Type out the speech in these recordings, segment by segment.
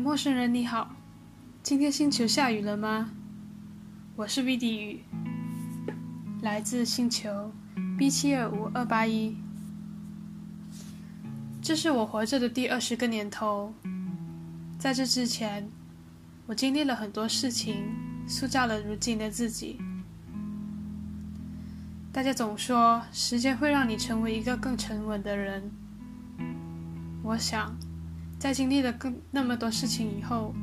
陌生人你好，今天星球下雨了吗？我是 V D 雨，来自星球 B 七二五二八一。这是我活着的第二十个年头，在这之前，我经历了很多事情，塑造了如今的自己。大家总说时间会让你成为一个更沉稳的人，我想。在经历了更那么多事情以后，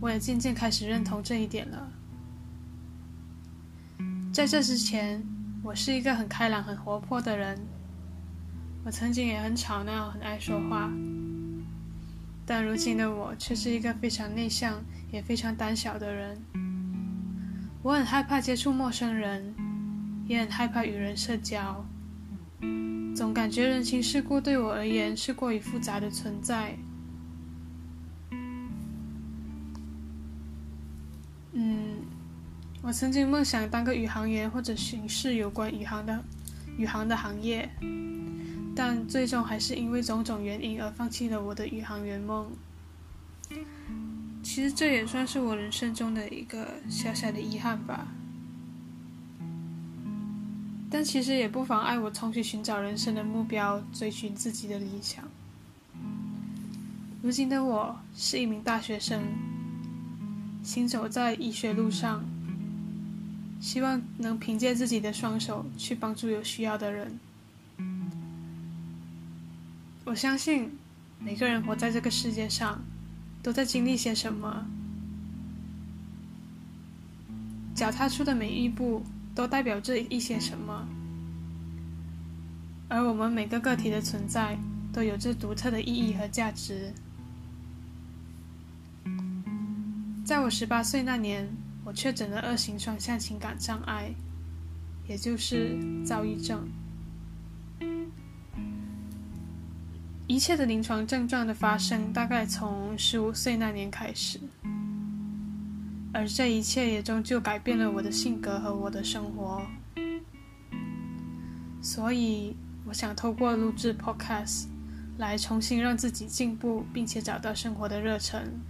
我也渐渐开始认同这一点了。在这之前，我是一个很开朗、很活泼的人，我曾经也很吵闹、很爱说话。但如今的我却是一个非常内向、也非常胆小的人。我很害怕接触陌生人，也很害怕与人社交，总感觉人情世故对我而言是过于复杂的存在。我曾经梦想当个宇航员或者巡视有关宇航的宇航的行业，但最终还是因为种种原因而放弃了我的宇航员梦。其实这也算是我人生中的一个小小的遗憾吧。但其实也不妨碍我重新寻找人生的目标，追寻自己的理想。如今的我是一名大学生，行走在医学路上。希望能凭借自己的双手去帮助有需要的人。我相信每个人活在这个世界上，都在经历些什么。脚踏出的每一步都代表着一些什么，而我们每个个体的存在都有着独特的意义和价值。在我十八岁那年。我确诊了二型双向情感障碍，也就是躁郁症。一切的临床症状的发生，大概从十五岁那年开始，而这一切也终究改变了我的性格和我的生活。所以，我想透过录制 Podcast 来重新让自己进步，并且找到生活的热忱，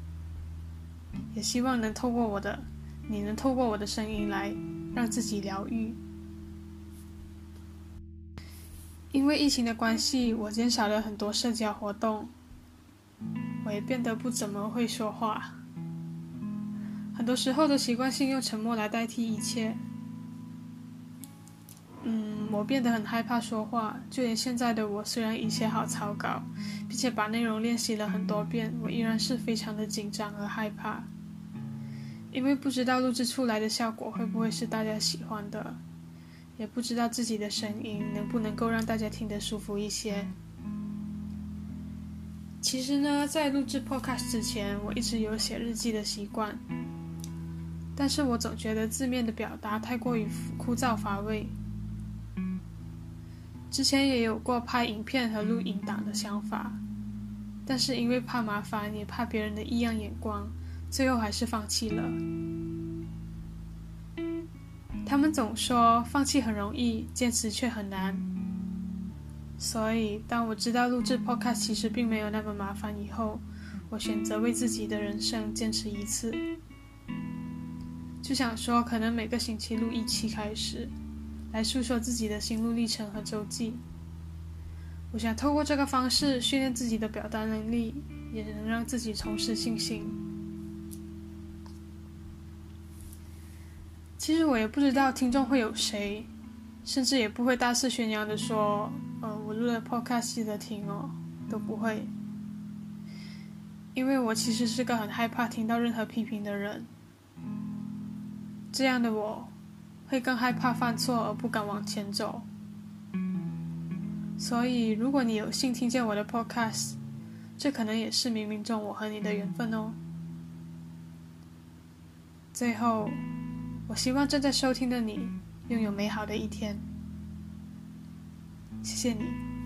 也希望能透过我的。你能透过我的声音来让自己疗愈。因为疫情的关系，我减少了很多社交活动，我也变得不怎么会说话，很多时候都习惯性用沉默来代替一切。嗯，我变得很害怕说话，就连现在的我，虽然已写好草稿，并且把内容练习了很多遍，我依然是非常的紧张和害怕。因为不知道录制出来的效果会不会是大家喜欢的，也不知道自己的声音能不能够让大家听得舒服一些。其实呢，在录制 Podcast 之前，我一直有写日记的习惯，但是我总觉得字面的表达太过于枯燥乏味。之前也有过拍影片和录音档的想法，但是因为怕麻烦，也怕别人的异样眼光。最后还是放弃了。他们总说放弃很容易，坚持却很难。所以，当我知道录制 Podcast 其实并没有那么麻烦以后，我选择为自己的人生坚持一次。就想说，可能每个星期录一期开始，来诉说自己的心路历程和周记。我想透过这个方式训练自己的表达能力，也能让自己重拾信心。其实我也不知道听众会有谁，甚至也不会大肆宣扬的说，呃，我录了 podcast 记得听哦，都不会。因为我其实是个很害怕听到任何批评的人，这样的我，会更害怕犯错而不敢往前走。所以，如果你有幸听见我的 podcast，这可能也是冥冥中我和你的缘分哦。最后。我希望正在收听的你拥有美好的一天。谢谢你。